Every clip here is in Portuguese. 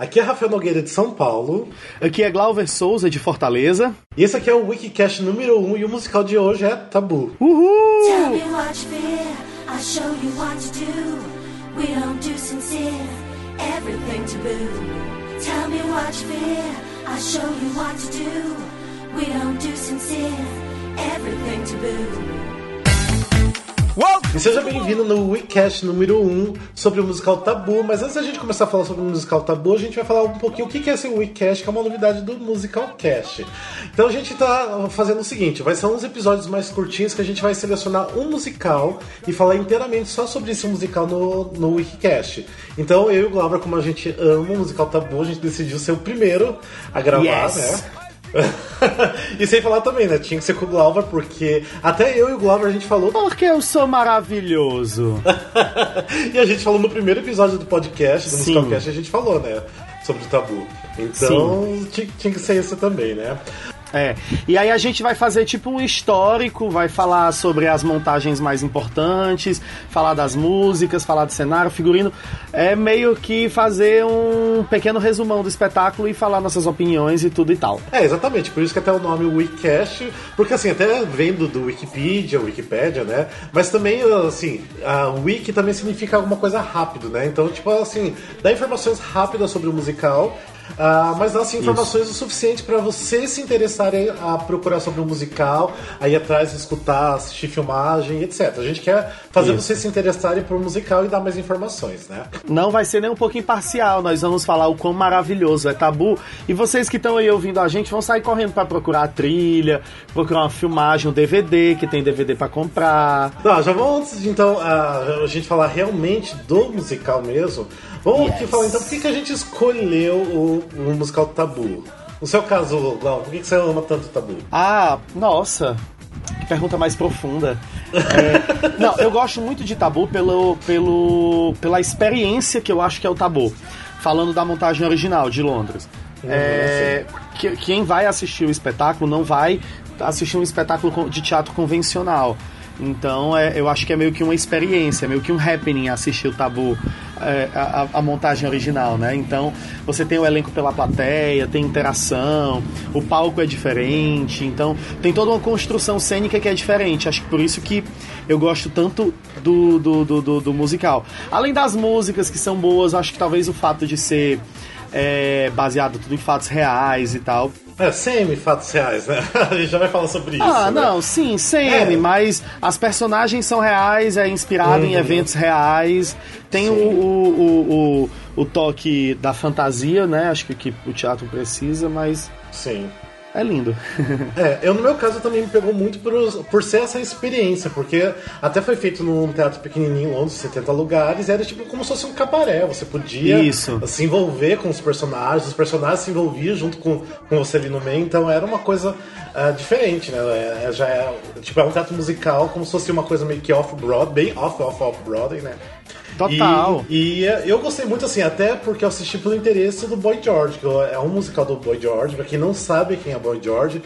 Aqui é Rafael Nogueira de São Paulo. Aqui é Glauber Souza de Fortaleza. E esse aqui é o Wikicast número 1 um, e o musical de hoje é Tabu. Uhul! Tell me what you fear, I'll show you what to do. We don't do sincere, everything taboo. Tell me what you fear, I'll show you what to do. We don't do sincere, everything taboo. E seja bem-vindo no Wikicast número 1 um sobre o musical Tabu. Mas antes da gente começar a falar sobre o musical Tabu, a gente vai falar um pouquinho o que é esse Wikicast, que é uma novidade do Musical Cast. Então a gente tá fazendo o seguinte: vai ser uns episódios mais curtinhos que a gente vai selecionar um musical e falar inteiramente só sobre esse musical no, no Wikicast. Então eu e o Glauber, como a gente ama o musical Tabu, a gente decidiu ser o primeiro a gravar, Yes. né? e sem falar também, né? Tinha que ser com o Glauber, porque até eu e o Glauber a gente falou. Porque eu sou maravilhoso. e a gente falou no primeiro episódio do podcast, do Sim. Musicalcast, a gente falou, né? Sobre o tabu. Então tinha, tinha que ser esse também, né? É. E aí a gente vai fazer tipo um histórico, vai falar sobre as montagens mais importantes, falar das músicas, falar do cenário, figurino. É meio que fazer um pequeno resumão do espetáculo e falar nossas opiniões e tudo e tal. É, exatamente, por isso que até o nome Wikicast, porque assim, até vendo do Wikipedia, Wikipédia, né? Mas também, assim, a Wiki também significa alguma coisa rápido, né? Então, tipo assim, dá informações rápidas sobre o musical. Ah, mas dá assim, informações o suficiente para vocês se interessarem a procurar sobre o musical, aí atrás escutar, assistir filmagem, etc. A gente quer fazer Isso. vocês se interessarem por musical e dar mais informações, né? Não vai ser nem um pouco imparcial, nós vamos falar o quão maravilhoso é tabu. E vocês que estão aí ouvindo a gente vão sair correndo pra procurar a trilha, procurar uma filmagem, um DVD, que tem DVD pra comprar. Tá, já vamos então a, a gente falar realmente do musical mesmo. Vamos Yes. falar então por que, que a gente escolheu o, o musical Tabu. No seu caso, Glau, por que, que você ama tanto o Tabu? Ah, nossa. Que pergunta mais profunda. É, não, eu gosto muito de Tabu pelo, pelo, pela experiência que eu acho que é o Tabu. Falando da montagem original de Londres. É, que- quem vai assistir o espetáculo não vai assistir um espetáculo de teatro convencional. Então é, eu acho que é meio que uma experiência, meio que um happening assistir o Tabu, é, a, a- montagem original, né? Então você tem o elenco pela plateia, tem interação, o palco é diferente, então tem toda uma construção cênica que é diferente. Acho que por isso que eu gosto tanto do, do, do, do- do musical. Além das músicas que são boas, acho que talvez o fato de ser é, baseado tudo em fatos reais e tal. É, semi-fatos reais, né? A gente já vai falar sobre isso. Ah, né? não, sim, semi, É. mas as personagens são reais, é inspirado em Uhum. eventos reais. Tem o, o, o, o, o toque da fantasia, né? Acho que, que o teatro precisa, mas Sim. É lindo. É, eu no meu caso também me pegou muito por, por ser essa experiência, porque até foi feito num teatro pequenininho, em Londres, 70 lugares, era tipo como se fosse um cabaré, você podia Isso. se envolver com os personagens, os personagens se envolviam junto com, com você ali no meio, então era uma coisa ah, diferente, né? É, é- já é, tipo, é um teatro musical, como se fosse uma coisa meio que off-Broadway, bem off, off, off-Broadway, né? Total. E, e, é, eu gostei muito assim, até porque eu assisti pelo interesse do Boy George, que é um musical do Boy George. Pra quem não sabe quem é Boy George,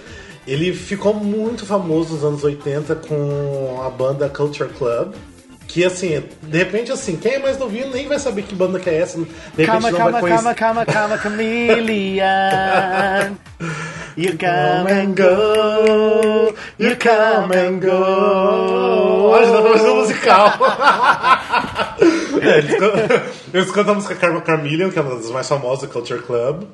ele ficou muito famoso nos anos 80 com a banda Culture Club. Que assim, de repente assim, quem é mais novinho nem vai saber que banda que é essa. De repente Calma, não calma, calma, calma, calma, Chameleon. You come and go, you come and go. Olha, tá fazendo musical. é, eles, can- eles cantam a música Carmen Carmillion, que é uma das mais famosas do Culture Club.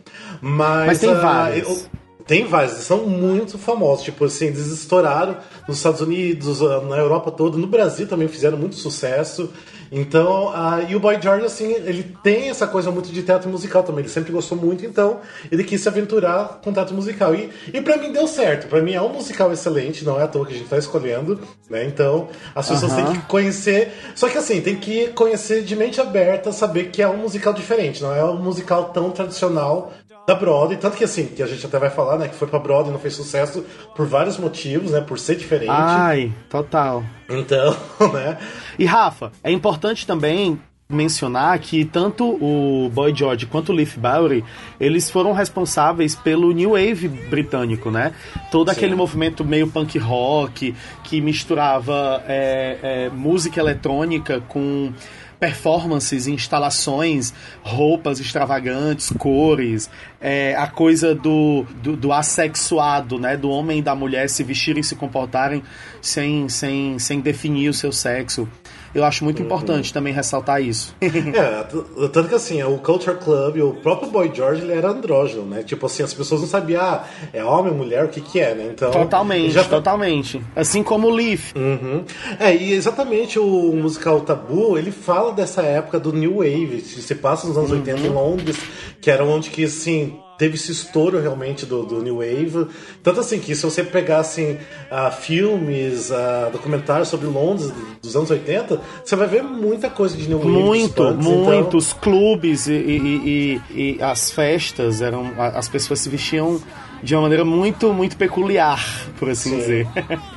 Mas, Mas tem ah, várias. eu- tem vários, eles são muito famosos. Tipo assim, eles estouraram nos Estados Unidos, ah, na Europa toda, no Brasil também fizeram muito sucesso. Então, e o Boy George, assim, ele tem essa coisa muito de teatro musical também. Ele sempre gostou muito, então ele quis se aventurar com teatro musical. E, e para mim deu certo. Pra mim é um musical excelente, não é à toa que a gente tá escolhendo, né? Então, as pessoas têm que conhecer. Só que assim, tem que conhecer de mente aberta, saber que é um musical diferente, não é um musical tão tradicional da Broadway, tanto que assim, que a gente até vai falar, né, que foi pra Broadway e não fez sucesso por vários motivos, né, por ser diferente. Ai, total. Então, né, E Rafa, é importante também mencionar que tanto o Boy George quanto o Leaf Bowery, eles foram responsáveis pelo New Wave britânico, né? Todo aquele movimento meio punk rock que misturava é, é, música eletrônica com performances, instalações, roupas extravagantes, cores, é, a coisa do, do, do, assexuado, né? Do homem e da mulher se vestirem e se comportarem sem, sem, sem definir o seu sexo. Eu acho muito uhum. importante também ressaltar isso. é, tanto que assim, o Culture Club, o próprio Boy George, ele era andrógeno, né? Tipo assim, as pessoas não sabiam, ah, é homem, mulher, o que que é, né? Então... Totalmente, já... Totalmente. Assim como o Leaf. Uhum. É, e exatamente o musical Tabu, ele fala dessa época do New Wave, se passa nos anos uhum. 80 em Londres, que era onde que, assim, teve esse estouro realmente do, do, New Wave. Tanto assim que se você pegar assim, uh, filmes, uh, documentários sobre Londres dos anos 80, você vai ver muita coisa de New Wave. Muito, punks, muitos então... clubes e, e, e, e, as festas eram. As pessoas se vestiam de uma maneira muito, muito peculiar, por assim Sim. dizer.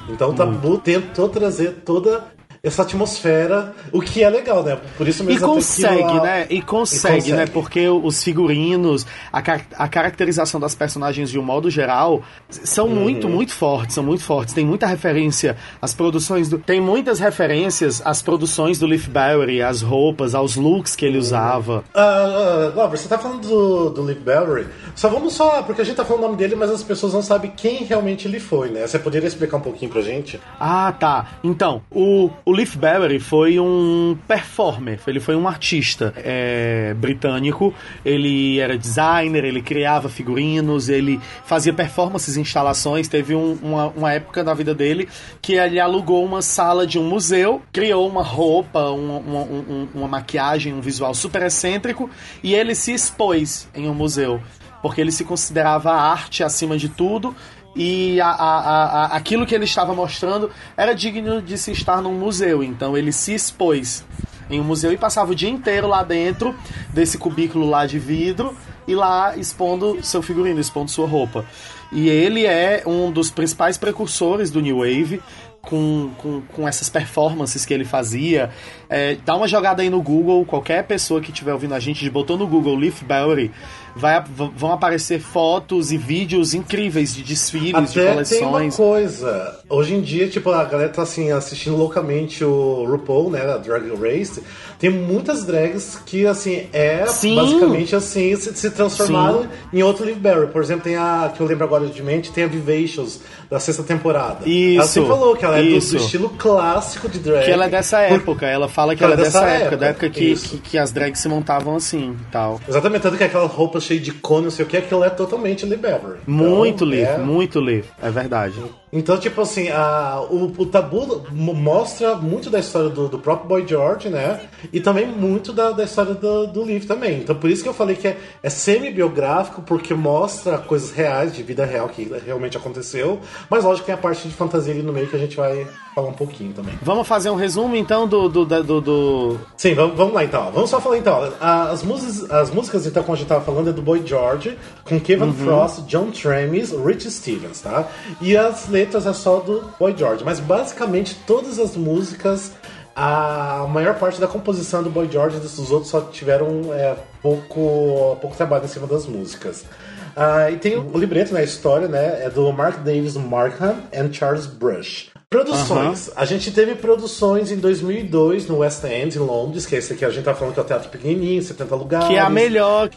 Então o Tabu tentou trazer toda essa atmosfera, o que é legal, né? Por isso mesmo E consegue, lá... né? E consegue, e consegue, né? Porque os figurinos, a, car a caracterização das personagens de um modo geral são uhum. muito, muito fortes, são muito fortes. Tem muita referência às produções do... Tem muitas referências às produções do Leaf Barry, às roupas, aos looks que ele uhum. usava. Uh, uh, você tá falando do, do Leaf Barry? Só vamos só, porque a gente tá falando o nome dele, mas as pessoas não sabem quem realmente ele foi, né? Você poderia explicar um pouquinho pra gente? Ah, tá. Então, o, o Leaf Barry foi um performer, ele foi um artista é, britânico. Ele era designer, ele criava figurinos, ele fazia performances, instalações. Teve um, uma, uma época da vida dele que ele alugou uma sala de um museu, criou uma roupa, uma, uma, uma maquiagem, um visual super excêntrico e ele se expôs em um museu porque ele se considerava arte acima de tudo e a, a, a, aquilo que ele estava mostrando era digno de se estar num museu. Então ele se expôs em um museu e passava o dia inteiro lá dentro desse cubículo lá de vidro e lá expondo seu figurino, expondo sua roupa. E ele é um dos principais precursores do New Wave. Com, com, com essas performances que ele fazia. É, dá uma jogada aí no Google, qualquer pessoa que estiver ouvindo a gente, botou no Google Leaf Bowery, vai, vão aparecer fotos e vídeos incríveis de desfiles, Até de coleções. Tem uma coisa, hoje em dia, tipo, a galera tá assim, assistindo loucamente o RuPaul, né, a Drag Race. Tem muitas drags que, assim, é Sim. basicamente assim, se, se transformaram Sim. em outro Live Barry. Por exemplo, tem a, que eu lembro agora de mente, tem a Vivacious da sexta temporada. Isso. Ela sempre falou que ela é do, do, estilo clássico de drag. Que ela é dessa época, ela fala que ela, ela é dessa, época, época, da época que, que, que, as drags se montavam assim tal. Exatamente, tanto que aquela roupa cheia de cone, não sei o que, aquilo é totalmente Lee Beverly. Muito então, Lee, é... muito Lee, é verdade. Então, tipo assim, a, o, o Tabu mostra muito da história do, do, próprio Boy George, né? E também muito da, da história do, do Liv também. Então, por isso que eu falei que é, é semi-biográfico, porque mostra coisas reais, de vida real, que realmente aconteceu. Mas, lógico, tem a parte de fantasia ali no meio que a gente vai falar um pouquinho também. Vamos fazer um resumo, então, do... do, do, do... Sim, vamos, vamos lá, então. Vamos só falar, então. As, músicas, as músicas, então, como a gente tava falando, é do Boy George, com Kevin uhum. Frost, John Tramis, Rich Stevens, tá? E as letras letras é só do Boy George, mas basicamente todas as músicas, a maior parte da composição do Boy George e dos outros só tiveram é, pouco, pouco trabalho em cima das músicas. Uh, e tem o, libreto na né, história, né? É do Mark Davis Markham e Charles Brush. Produções. Uh -huh. A gente teve produções em 2002 no West End, em Londres, que é esse aqui a gente tá falando que é o teatro pequenininho, 70 lugares. Que é a melhor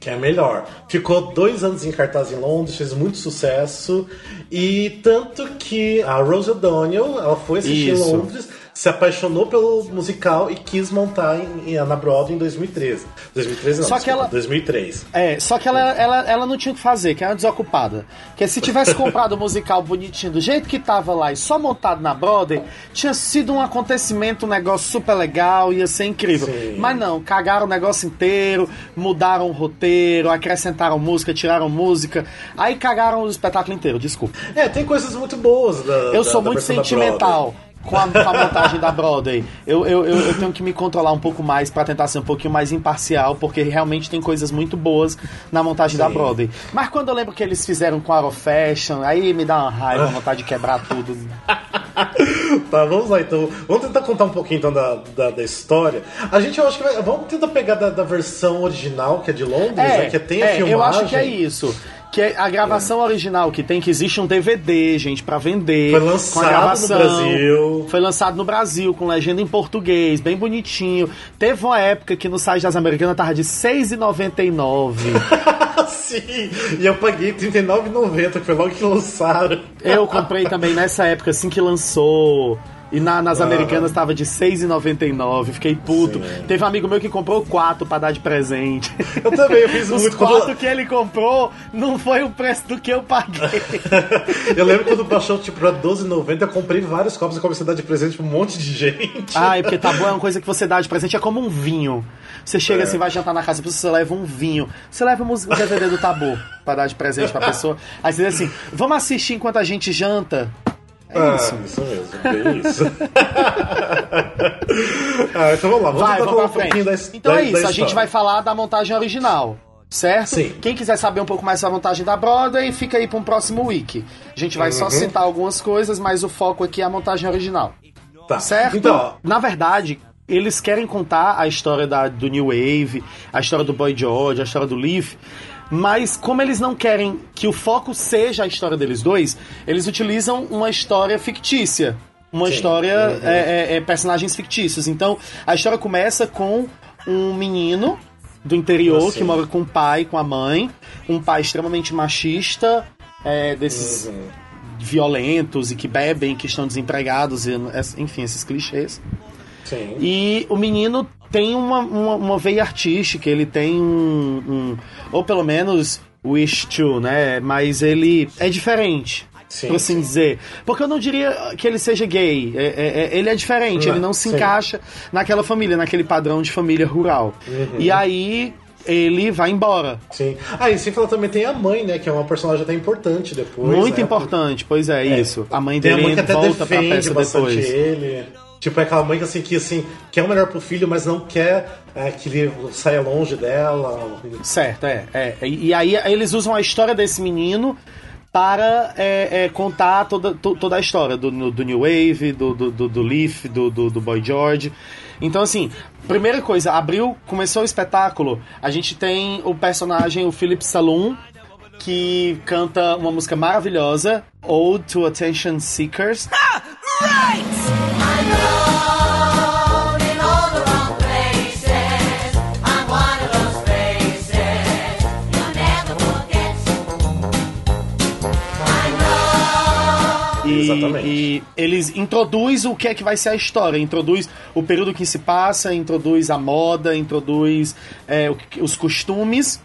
que é melhor. Ficou dois anos em cartaz em Londres, fez muito sucesso. E tanto que a Rose O'Donnell, ela foi assistir Isso. em Londres se apaixonou pelo musical e quis montar em, em, na Broadway em 2013. 2013 não, só que ela, 2003. É, só que ela, ela, ela não tinha o que fazer, que era desocupada. Porque se tivesse comprado o musical bonitinho do jeito que tava lá e só montado na Broadway, tinha sido um acontecimento, um negócio super legal, ia ser incrível. Sim. Mas não, cagaram o negócio inteiro, mudaram o roteiro, acrescentaram música, tiraram música, aí cagaram o espetáculo inteiro, desculpa. É, tem coisas muito boas da Eu da, sou da muito sentimental com a, com a montagem da Broadway. Eu, eu, eu, eu, tenho que me controlar um pouco mais para tentar ser um pouquinho mais imparcial, porque realmente tem coisas muito boas na montagem Sim. da Broadway. Mas quando eu lembro que eles fizeram com Aero Fashion, aí me dá uma raiva, vontade de quebrar tudo. tá, vamos lá então. Vamos tentar contar um pouquinho então da, da, da história. A gente, eu acho que vai, vamos tentar pegar da, da versão original, que é de Londres, é, né, que tem a é, filmagem. Eu acho que é isso. Que é a gravação original que tem, que existe um DVD, gente, pra vender. Foi com a lançado gravação. no Brasil. Foi lançado no Brasil, com legenda em português, bem bonitinho. Teve uma época que no site das Americanas tava de R$ 6,99. Sim, e eu paguei R$39,90, que foi logo que lançaram. Eu comprei também nessa época, assim que lançou. E na- nas americanas tava de R$ 6,99. Fiquei puto. Sim. Teve um amigo meu que comprou quatro pra dar de presente. Eu também, eu fiz Os muito. quatro Quando... que ele comprou não foi o preço do que eu paguei. Eu lembro quando baixou tipo, pra R$12,90, eu comprei vários copos e comecei a dar de presente pra um monte de gente. Ah, é porque tabu é uma coisa que você dá de presente, é como um vinho. Você chega É. assim, vai jantar na casa, você leva um vinho. Você leva um DVD do tabu pra dar de presente pra pessoa. Aí você diz assim, vamos assistir enquanto a gente janta. É Ah, isso. isso mesmo, bem isso. ah, então vamos lá, vamos Vai, vamos um pouquinho da. Então da- é isso, a gente vai falar da montagem original. Certo? Sim. Quem quiser saber um pouco mais da montagem da Broadway, fica aí para um próximo wiki. A gente vai Uhum. só citar algumas coisas, mas o foco aqui é a montagem original. Tá. Certo? Então, Na verdade, eles querem contar a história da, do New Wave, a história do Boy George, a história do Leaf. Mas como eles não querem que o foco seja a história deles dois, eles utilizam uma história fictícia. Uma Sim. história, Uhum. é, é, é, personagens fictícios. Então, a história começa com um menino do interior que mora com o pai, com a mãe. Um pai extremamente machista, é, desses Uhum. violentos e que bebem, que estão desempregados, e, enfim, esses clichês. Sim. E o menino tem uma, uma, uma veia artística, ele tem um, um- Ou pelo menos wish to, né? Mas ele é diferente. Sim, por assim sim. dizer. Porque eu não diria que ele seja gay. É- é- é- ele é diferente, Não, ele não se sim. encaixa naquela família, naquele padrão de família rural. Uhum. E aí ele vai embora. Sim. Ah, e sem falar também tem a mãe, né? Que é uma personagem até importante depois. Muito né? importante, pois é, isso. A mãe Tem a dele mãe que até volta pra peça depois. ele. Tipo, é aquela mãe que assim, que assim, quer o melhor pro filho, mas não quer é, que ele saia longe dela. Certo, é. é. E aí eles usam a história desse menino para é, é, contar toda, to- toda a história do, do New Wave, do, do, do, do Leaf, do, do, do Boy George. Então, assim, primeira coisa, abriu, começou o espetáculo, a gente tem o personagem, o Philip Saloon, que canta uma música maravilhosa, Ode to Attention Seekers. in all the wrong places. I'm one of those faces you'll never forget. I know. E, Exatamente. e eles introduz o que é que vai ser a história, introduz o período que se passa, introduz a moda, introduz é, os costumes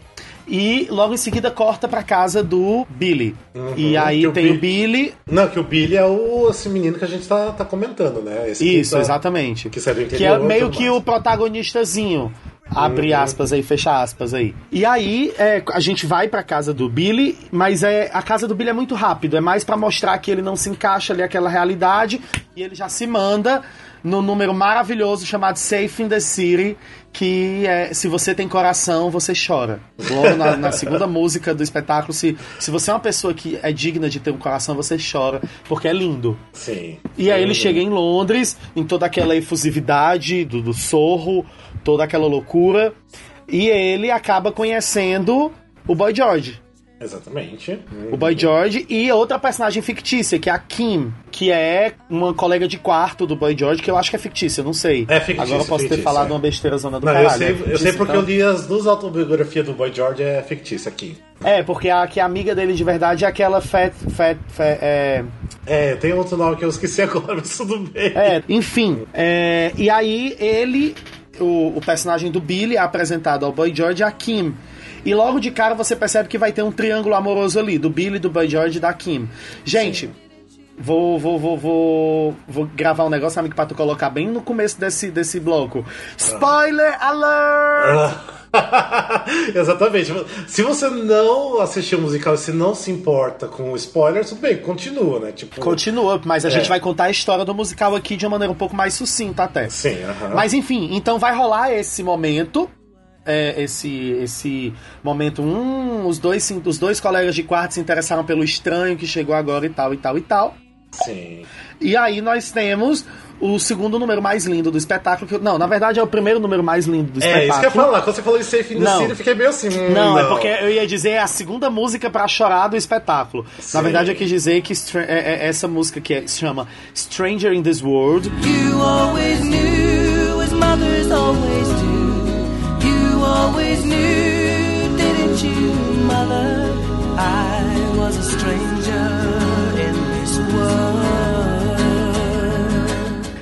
e logo em seguida corta pra casa do Billy. e aí o tem o Bi- Billy. Não, que o Billy é o esse menino que a gente tá, tá comentando, né? Esse Isso, tá- exatamente. que Que é meio que mais. o protagonistazinho. Abre aspas aí, fecha aspas aí. E aí, é, a gente vai pra casa do Billy, mas é a casa do Billy é muito rápido. É mais pra mostrar que ele não se encaixa ali aquela realidade. E ele já se manda no número maravilhoso chamado Safe in the City, que é Se Você Tem Coração, Você Chora. Logo na, na segunda música do espetáculo, se, se você é uma pessoa que é digna de ter um coração, você chora, porque é lindo. Sim. E aí ele chega em Londres, em toda aquela efusividade do, do sorro, toda aquela loucura, e ele acaba conhecendo o Boy George. Exatamente. O Boy George e outra personagem fictícia, que é a Kim, que é uma colega de quarto do Boy George, que eu acho que é fictícia, não sei. É fictícia, Agora eu posso ter fictícia, falado é. uma besteira zona do Não, caralho. eu sei, é eu sei fictícia, porque então. eu li as duas autobiografias do Boy George é fictícia aqui. É, porque a, que a amiga dele de verdade é aquela Fat... fat, fat é, É, tem outro nome que eu esqueci agora, mas tudo bem. É, enfim. é, e aí ele, o, o personagem do Billy é apresentado ao Boy George e a Kim. E logo de cara você percebe que vai ter um triângulo amoroso ali, do Billy, do Boy George e da Kim. Gente, vou, vou, vou, vou, vou gravar um negócio, amigo, pra tu colocar bem no começo desse, desse bloco. Spoiler alert! Exatamente. Se você não assistiu o musical e se não se importa com spoilers, tudo bem, continua, né? Tipo, Continua, mas a É. gente vai contar a história do musical aqui de uma maneira um pouco mais sucinta até. Sim, aham. Mas enfim, então vai rolar esse momento. é, esse esse momento, hum, os dois, os dois colegas de quarto se interessaram pelo estranho que chegou agora e tal e tal e tal. Sim. E aí nós temos o segundo número mais lindo do espetáculo. Que, eu- não, na verdade é o primeiro número mais lindo do É, espetáculo. isso que eu ia falar. Quando você falou em Safe in the Não. City, eu fiquei meio assim. hum, Não, é porque eu ia dizer a segunda música pra chorar do espetáculo. Sim. Na verdade, eu quis dizer que é- é- essa música que é- se chama Stranger in This World, You always knew, as mothers always do. You always knew,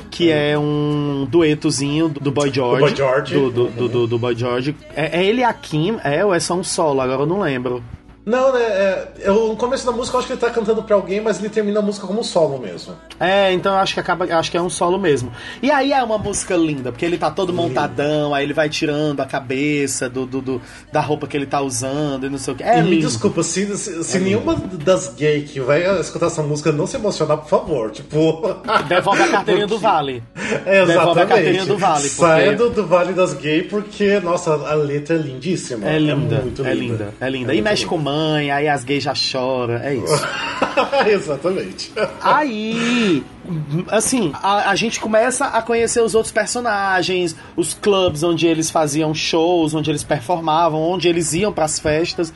que é um duetozinho do Boy George. Do Boy George. Do, do, do, do- Boy George. É, é ele a Kim? É, ou é só um solo? Agora eu não lembro. Não, né? É, eu, no começo da música eu acho que ele tá cantando pra alguém, mas ele termina a música como solo mesmo. É, então eu acho que acaba, acho que é um solo mesmo. E aí é uma música linda, porque ele tá todo montadão, aí ele vai tirando a cabeça do, do, do- da roupa que ele tá usando e não sei o que. É e me lindo. desculpa, se, se, se nenhuma das gays que vai escutar essa música não se emocionar, por favor. Tipo. Devolve a carteirinha do Vale. É, Devolve a exatamente. carteirinha do Vale. Porque Saia do, do Vale das Gays, porque, nossa, a letra é lindíssima. É linda, muito é linda, é linda. E mexe com mãe, aí as gays já choram, é isso. Exatamente. Aí, assim, a, a gente começa a conhecer os outros personagens, os clubes onde eles faziam shows, onde eles performavam, onde eles iam pras festas.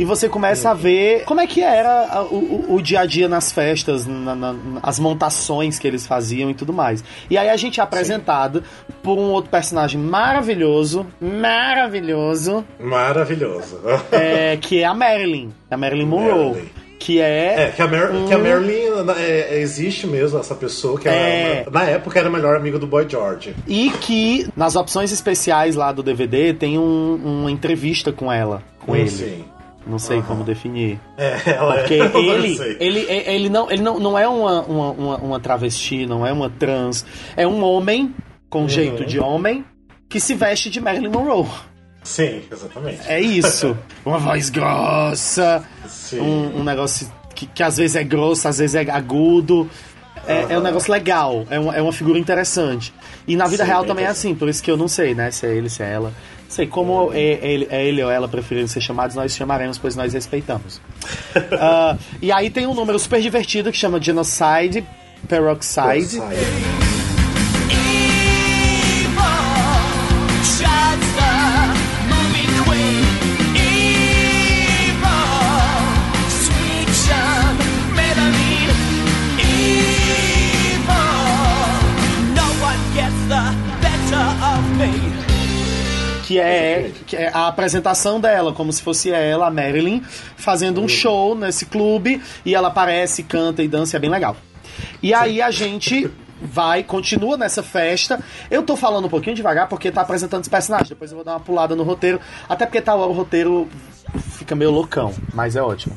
E você começa a ver como é que era o, o- o dia a dia nas festas, na- na- as montações que eles faziam e tudo mais. E aí a gente é apresentado por um outro personagem maravilhoso, maravilhoso, Maravilhoso. é, que é a Marilyn, a Marilyn Monroe. Marilyn. Que é, É, que a, Mar que a Marilyn é, é, existe mesmo, essa pessoa que É. era, na época era a melhor amiga do Boy George. E que nas opções especiais lá do DVD tem um- uma entrevista com ela, com ele. Sim. Não sei como definir. É, ela Porque é. ele, ele, ele, não, ele não, não é uma, uma, uma, travesti, não é uma trans. É um homem com jeito de homem que se veste de Marilyn Monroe. Sim, exatamente. É isso. Uma voz grossa, um, um negócio que, que às vezes é grosso, às vezes é agudo. É, é um negócio legal, é uma, é uma figura interessante. E na vida Sim, real também é assim, por isso que eu não sei, né? Se é ele, se é ela. Sei, como é, é ele, é ele ou ela preferirem ser chamados, nós chamaremos, pois nós respeitamos. Ah, e aí tem um número super divertido que chama Genocide Peroxide. Sai. Que é, que é a apresentação dela, como se fosse ela, a Marilyn, fazendo um show nesse clube, e ela aparece, canta e dança, é bem legal. E aí a gente vai, continua nessa festa. Eu tô falando um pouquinho devagar porque tá apresentando os personagens, depois eu vou dar uma pulada no roteiro, até porque tá o roteiro fica meio loucão, mas é ótimo.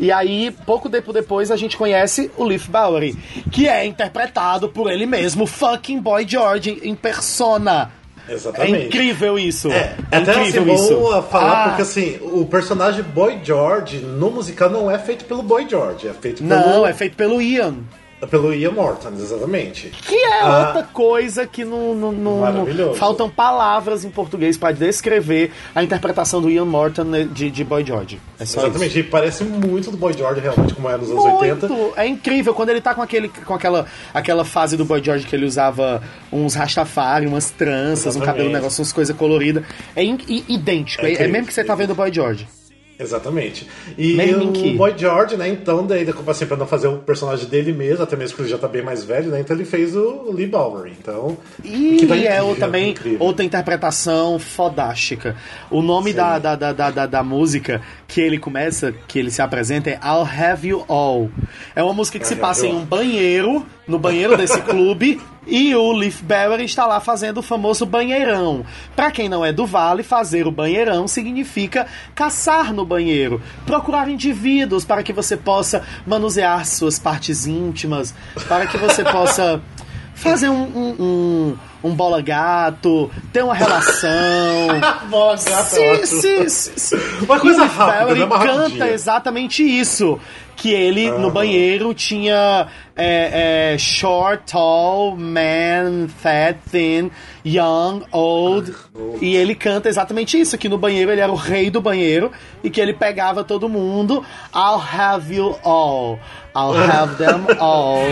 E aí, pouco tempo depois, a gente conhece o Leaf Bowery, que é interpretado por ele mesmo, fucking Boy George, em persona. Exatamente. É incrível isso. É, É até assim, isso. bom a falar, Ah, porque assim, o personagem Boy George no musical não é feito pelo Boy George, é feito Não, pelo, é feito pelo Ian. Pelo Ian Morton, exatamente. Que é Ah. outra coisa que não, não, faltam palavras em português para descrever a interpretação do Ian Morton de, de Boy George. É Exatamente, e parece muito do Boy George realmente, como era nos anos isso. 80. Muito! É incrível quando ele tá com, aquele, com aquela, aquela fase do Boy George que ele usava uns rastafari, umas tranças, um Exatamente. cabelo, um negócio, umas coisas coloridas. É in- idêntico. É É, é mesmo que você tá vendo o Boy George. Exatamente. E o Boy George, né, então, daí, como assim, pra não fazer o personagem dele mesmo, até mesmo porque ele já tá bem mais velho, né, então ele fez o Lee Bowery, então... E que tá é incrível, o- também incrível. outra interpretação fodástica. O nome da, da, da, da, da, da música que ele começa, que ele se apresenta é I'll Have You All. É uma música que se passa em um banheiro, no banheiro desse clube, e o Leaf Barry está lá fazendo o famoso banheirão. Pra quem não é do Vale, fazer o banheirão significa caçar no banheiro, procurar indivíduos para que você possa manusear suas partes íntimas, para que você possa fazem um, um, um, um bola gato, tem uma relação. Bola sim, ótimo. sim, sim, sim. Uma coisa E o rápida, né? Uma Ele canta exatamente isso. Que ele, no banheiro, tinha é, é, short, tall, man, fat, thin, young, old. E ele canta exatamente isso, que no banheiro ele era o rei do banheiro e que ele pegava todo mundo. I'll have you all. I'll have them all.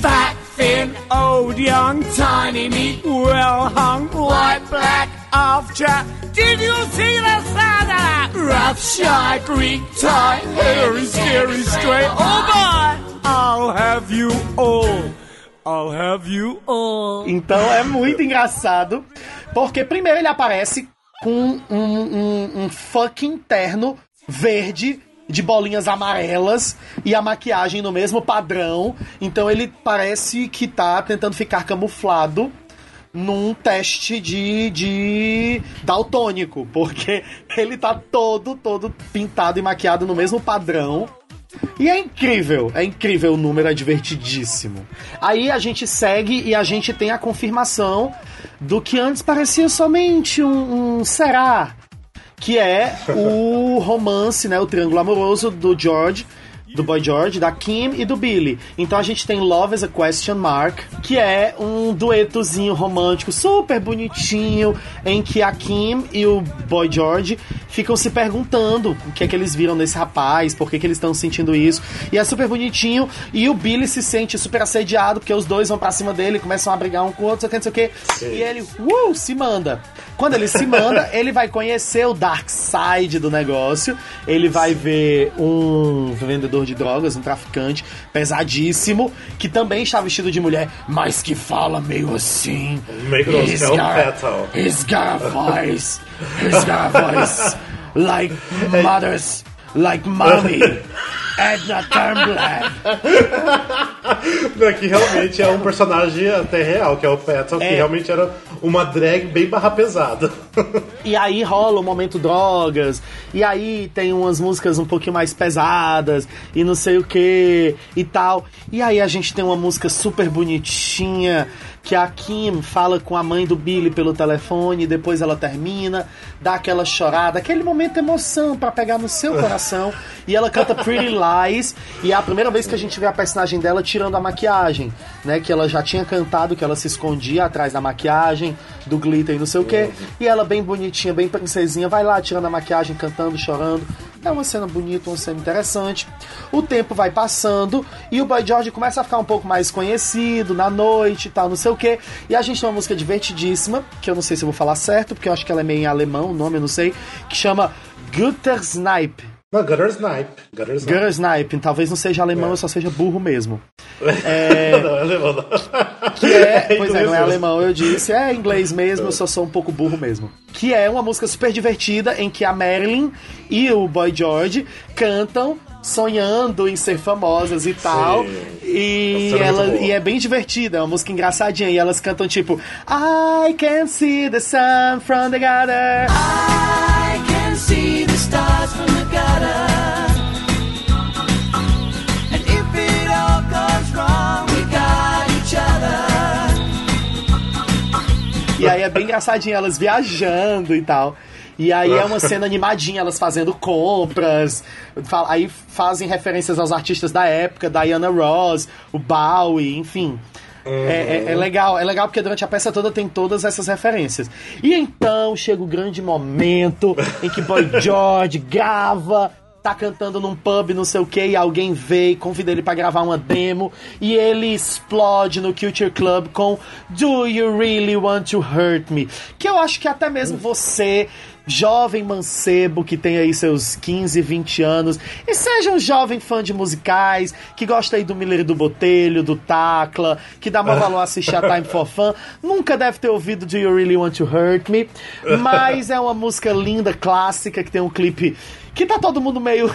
Fat, thin, old, young, tiny, neat, well hung, white, black, of chat. Did you see the sound of that? Rough, shy, Greek, tight, hairy, scary, straight. Oh my! I'll have you all. I'll have you all. Então é muito engraçado, porque primeiro ele aparece com um, um, um fucking terno verde de bolinhas amarelas e a maquiagem no mesmo padrão. Então ele parece que tá tentando ficar camuflado num teste de, de daltônico, porque ele tá todo, todo pintado e maquiado no mesmo padrão. E é incrível, é incrível o número, é divertidíssimo. Aí a gente segue e a gente tem a confirmação do que antes parecia somente um, um será, que é o romance, né, o triângulo amoroso do George, do Boy George, da Kim e do Billy. Então a gente tem Love as a Question Mark, que é um duetozinho romântico super bonitinho, em que a Kim e o Boy George ficam se perguntando o que é que eles viram nesse rapaz, por que, que eles estão sentindo isso. E é super bonitinho, e o Billy se sente super assediado, porque os dois vão pra cima dele, começam a brigar um com o outro, não sei o que, não sei o que. E ele, uh, se manda. Quando ele se manda, ele vai conhecer o dark side do negócio. Ele vai ver um vendedor de drogas, um traficante pesadíssimo, que também está vestido de mulher, mas que fala meio assim. Meio petal. He's got a voice. He's got a voice like mothers, like mommy. Edna Turnblad. Não, que realmente é um personagem até real, que é o Petal, que É. realmente era uma drag bem barra pesada. E aí rola o momento drogas, e aí tem umas músicas um pouquinho mais pesadas, e não sei o que, e tal. E aí a gente tem uma música super bonitinha, que a Kim fala com a mãe do Billy pelo telefone, depois ela termina, dá aquela chorada, aquele momento de emoção pra pegar no seu coração, e ela canta Pretty Lies, e é a primeira vez que a gente vê a personagem dela tirando a maquiagem, né? Que ela já tinha cantado, que ela se escondia atrás da maquiagem, do glitter e não sei o que, e ela bem bonitinha, bem princesinha, vai lá tirando a maquiagem, cantando, chorando. É uma cena bonita, uma cena interessante. O tempo vai passando e o Boy George começa a ficar um pouco mais conhecido na noite e tal, não sei o que. E a gente tem uma música divertidíssima, que eu não sei se eu vou falar certo, porque eu acho que ela é meio em alemão, o nome eu não sei, que chama Gutter Snipe. Não, Gutter Snipe. Gutter Snipe. Gutter Snipe, talvez não seja alemão, eu só seja burro mesmo. não, é alemão, não. Que é, É pois é, não é mesmo. alemão, eu disse, é inglês mesmo, eu só sou um pouco burro mesmo. Que é uma música super divertida em que a Marilyn e o Boy George cantam sonhando em ser famosas e tal. E, é muito ela, e é bem divertida, é uma música engraçadinha. E elas cantam tipo I can see the sun from the gutter. I bem engraçadinho, elas viajando e tal. E aí é uma cena animadinha, elas fazendo compras. Aí fazem referências aos artistas da época, Diana Ross, o Bowie, enfim. É, é- é legal, é legal porque durante a peça toda tem todas essas referências. E então chega o grande momento em que Boy George grava tá cantando num pub, não sei o que, e alguém vê e convida ele pra gravar uma demo, e ele explode no Culture Club com Do You Really Want to Hurt Me? Que eu acho que até mesmo você, jovem mancebo que tem aí seus 15, 20 anos, e seja um jovem fã de musicais, que gosta aí do Miller e do Botelho, do Tacla, que dá maior valor assistir a Time for Fun, nunca deve ter ouvido Do You Really Want to Hurt Me, mas é uma música linda, clássica, que tem um clipe que tá todo mundo meio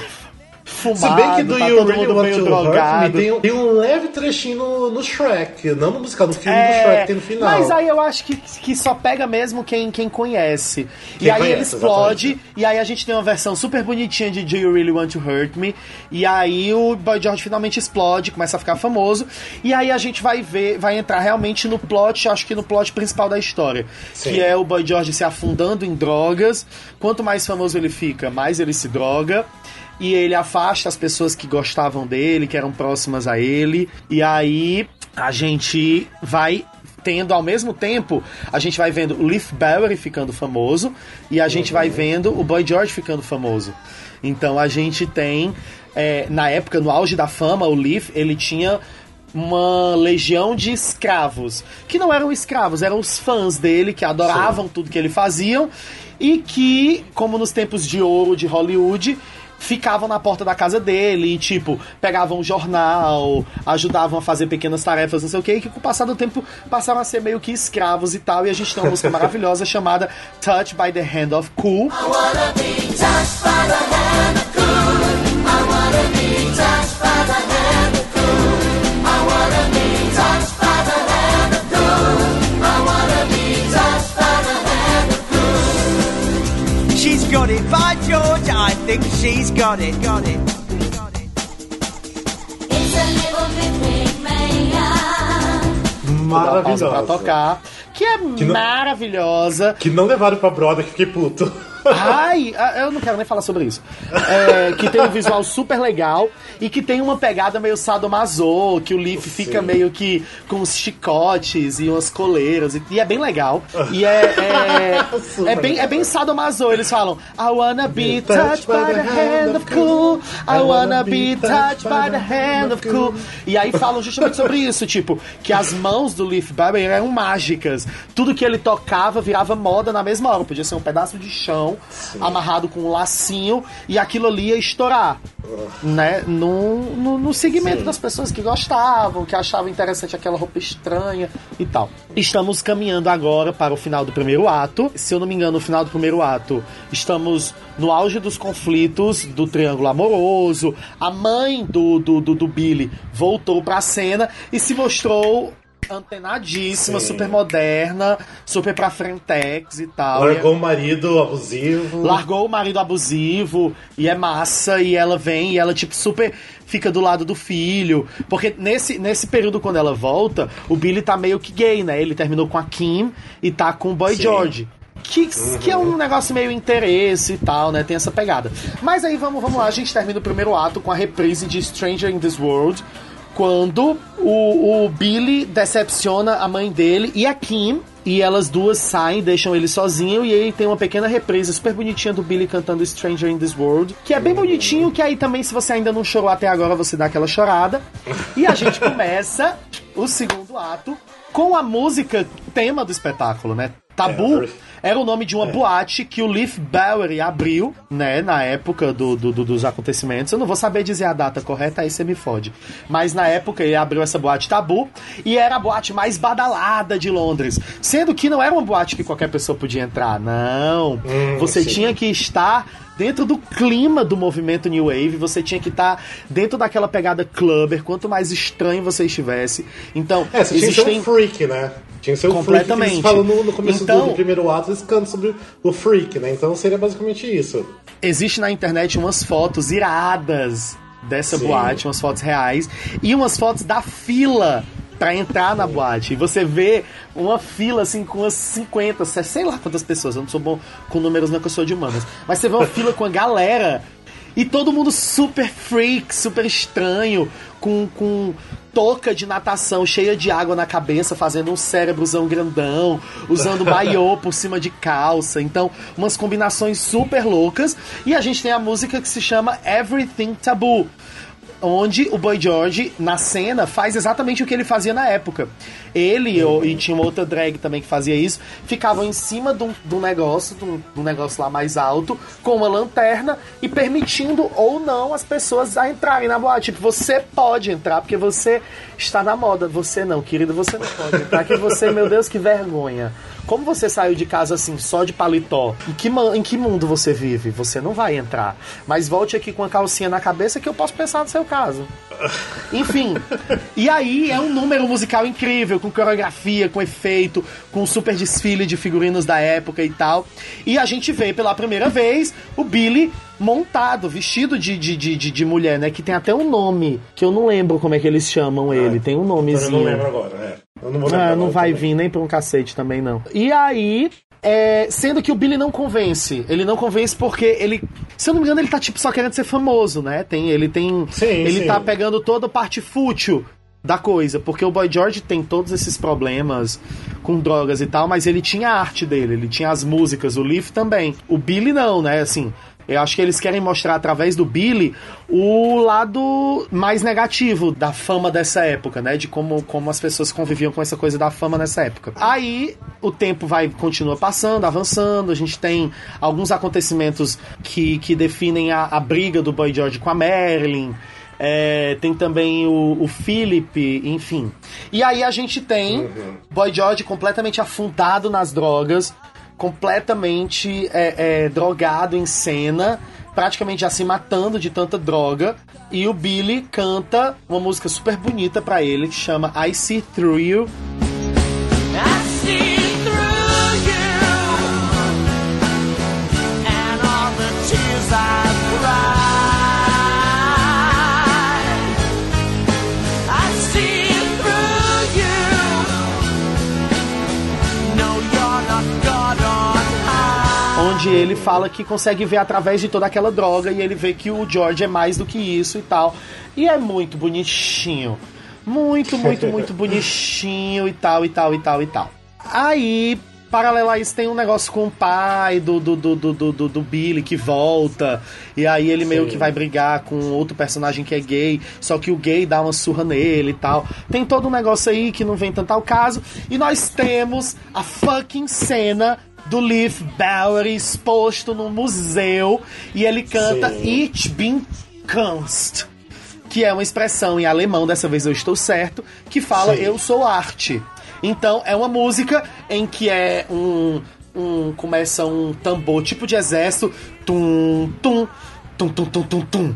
fumado, Se bem que do tá You Really Want to Hurt Me tem, um- tem um leve trechinho no, no Shrek, não no musical, no filme do É, Shrek tem no final. Mas aí eu acho que, que só pega mesmo quem, quem conhece. Quem e aí conhece, ele explode, exatamente. e aí a gente tem uma versão super bonitinha de Do You Really Want to Hurt Me? E aí o Boy George finalmente explode, começa a ficar famoso. E aí a gente vai ver, vai entrar realmente no plot, acho que no plot principal da história. Sim. Que é o Boy George se afundando em drogas. Quanto mais famoso ele fica, mais ele se droga. E ele afasta as pessoas que gostavam dele, que eram próximas a ele. E aí a gente vai tendo ao mesmo tempo, a gente vai vendo o Leaf Barry ficando famoso e a gente vai vendo o Boy George ficando famoso. Então a gente tem, é, na época, no auge da fama, o Leaf, ele tinha uma legião de escravos, que não eram escravos, eram os fãs dele, que adoravam tudo que ele fazia e que, como nos tempos de ouro de Hollywood, ficavam na porta da casa dele e, tipo, pegavam um jornal, ajudavam a fazer pequenas tarefas, não sei o que, e que com o passar do tempo passaram a ser meio que escravos e tal. E a gente tem uma música maravilhosa chamada Touch by the Hand of Cool. She's got it, by George, I think she's got it, got it. It's a little bit Pygmalion. Vou dar uma pausa pra Maravilhosa. tocar. Que é não- maravilhosa. Que não levaram pra Broadway, que fiquei puto. Ai, ah, eu não quero nem falar sobre isso. É, que tem um visual super legal e que tem uma pegada meio sadomaso, que o Leaf fica meio que com uns chicotes e umas coleiras, e, e é bem legal. E é, é, é bem, é bem sadomaso. Eles falam, I wanna be touched by the hand of cool, I wanna be touched by the hand of cool. E aí falam justamente sobre isso, tipo, que as mãos do Leaf Barber eram mágicas. Tudo que ele tocava virava moda na mesma hora. Podia ser um pedaço de chão amarrado com um lacinho e aquilo ali ia estourar. Né? No, no, no segmento das pessoas que gostavam, que achavam interessante aquela roupa estranha e tal. Estamos caminhando agora para o final do primeiro ato. Se eu não me engano, no final do primeiro ato, estamos no auge dos conflitos do triângulo amoroso. A mãe do, do, do, do Billy voltou pra cena e se mostrou antenadíssima, Sim. super moderna, super pra frentex e tal. Largou E- o marido abusivo. largou o marido abusivo e é massa e ela vem e ela tipo super fica do lado do filho, porque nesse, nesse período quando ela volta, o Billy tá meio que gay, né? Ele terminou com a Kim e tá com o Boy Sim. George. Que, que é um negócio meio interesse e tal, né? Tem essa pegada. Mas aí vamos, vamos lá, a gente termina o primeiro ato com a reprise de Stranger in This World, quando o, o Billy decepciona a mãe dele e a Kim. E elas duas saem, deixam ele sozinho. E aí tem uma pequena reprise super bonitinha do Billy cantando Stranger in This World. Que é bem bonitinho, que aí também, se você ainda não chorou até agora, você dá aquela chorada. E a gente começa o segundo ato com a música tema do espetáculo, né? Tabu É, era o nome de uma boate que o Leaf Bowery abriu, né, na época do, do- do- dos acontecimentos. Eu não vou saber dizer a data correta, aí você me fode. Mas na época ele abriu essa boate Tabu e era a boate mais badalada de Londres. Sendo que não era uma boate que qualquer pessoa podia entrar, não. você sim. tinha que estar dentro do clima do movimento New Wave, você tinha que estar dentro daquela pegada clubber, quanto mais estranho você estivesse. Então, É, você tinha que existem... ser um freak, né? Tinha que ser o freak que Completamente. eles falam no, no começo do- Então- do, primeiro ato, eles cantam sobre o freak, né? Então seria basicamente isso. Existe na internet umas fotos iradas dessa Sim. boate, umas fotos reais, e umas fotos da fila pra entrar na boate. E você vê uma fila assim com umas 50, sei lá quantas pessoas, eu não sou bom com números, não que eu sou de humanas. Mas você vê uma fila com a galera e todo mundo super freak, super estranho, com, com touca de natação cheia de água na cabeça, fazendo um cérebrozão grandão, usando maiô por cima de calça. Então, umas combinações super loucas. E a gente tem a música que se chama Everything Taboo. Onde o Boy George, na cena, faz exatamente o que ele fazia na época. Ele e tinha uma outra drag também que fazia isso, ficavam em cima de um, de um negócio, de um, de um negócio lá mais alto, com uma lanterna e permitindo ou não as pessoas a entrarem na boate. Tipo, você pode entrar porque você está na moda. Você não, querido, você não pode entrar. Que você, meu Deus, que vergonha. Como você saiu de casa assim, só de paletó, em que, em que mundo você vive? Você não vai entrar. Mas volte aqui com a calcinha na cabeça que eu posso pensar no seu caso. Enfim. E aí é um número musical incrível, com coreografia, com efeito, com super desfile de figurinos da época e tal. E a gente vê pela primeira vez o Billy montado, vestido de, de, de, de, mulher, né? Que tem até um nome, que eu não lembro como é que eles chamam ele. Tem um Eu nomezinho. não lembro agora, é. Eu não vou lembrar Ah, não vai também. vir nem pra um cacete também, não. E aí, é, sendo que o Billy não convence. Ele não convence porque ele. Se eu não me engano, ele tá tipo só querendo ser famoso, né? Tem, ele tem. Sim, ele sim. tá pegando toda a parte fútil da coisa. Porque o Boy George tem todos esses problemas com drogas e tal, mas ele tinha a arte dele, ele tinha as músicas, o Leaf também. O Billy não, né? Assim. Eu acho que eles querem mostrar através do Billy o lado mais negativo da fama dessa época, né? De como, como as pessoas conviviam com essa coisa da fama nessa época. Aí o tempo vai continua passando, avançando. A gente tem alguns acontecimentos que, que definem a, a briga do Boy George com a Marilyn. É, tem também o, o Philip, enfim. E aí a gente tem Boy George completamente afundado nas drogas, completamente é, é, drogado em cena, praticamente já se matando de tanta droga. E o Billy canta uma música super bonita pra ele que chama I See Through You. I see ele fala que consegue ver através de toda aquela droga e ele vê que o George é mais do que isso e tal. E é muito bonitinho. Muito, muito, muito bonitinho e tal, e tal, e tal, e tal. Aí, paralelo a isso, tem um negócio com o pai do, do, do, do, do, do- Billy que volta. E aí ele meio Sim. que vai brigar com outro personagem que é gay. Só que o gay dá uma surra nele e tal. Tem todo um negócio aí que não vem tanto ao caso. E nós temos a fucking cena do Leaf Bowery exposto no museu. E ele canta Sim. Ich bin Kunst. Que é uma expressão em alemão, dessa vez eu estou certo, que fala Sim. eu sou arte. Então é uma música em que é um, um começa um tambor tipo de exército, tum tum tum tum tum tum tum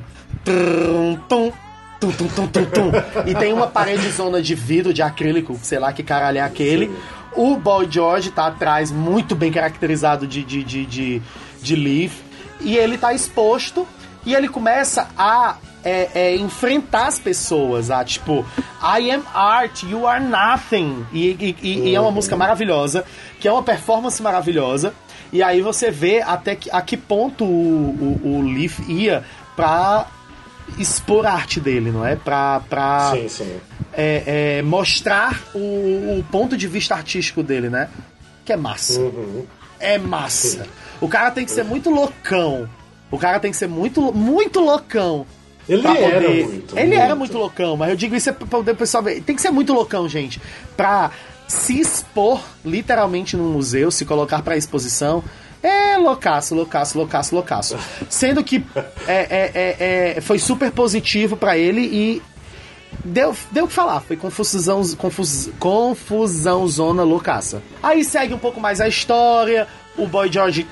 tum tum tum tum tum tum e tem uma parede zona de vidro de acrílico, sei lá que caralho é aquele. O Boy George tá atrás, muito bem caracterizado de, de, de, de, de Leaf. E ele tá exposto e ele começa a é, é, enfrentar as pessoas, a tipo, I am art, you are nothing. E, e- e- e é uma música maravilhosa, que é uma performance maravilhosa. E aí você vê até que, a que ponto o, o, o Leaf ia pra expor a arte dele, não é? Pra, pra Sim, sim. é, é, mostrar o, o ponto de vista artístico dele, né? Que é massa. Uhum. É massa. O cara tem que ser muito loucão. O cara tem que ser muito, muito loucão. Ele era poder- muito, Ele muito. era muito loucão, mas eu digo isso é pra poder o pessoal ver. Tem que ser muito loucão, gente. Pra se expor literalmente num museu, se colocar pra exposição. É loucaço, loucaço, loucaço, loucaço. Sendo que é, é, é, é, foi super positivo pra ele e deu, deu o que falar. Foi confusão, confus, confusão zona loucaça. Aí segue um pouco mais a história. O Boy George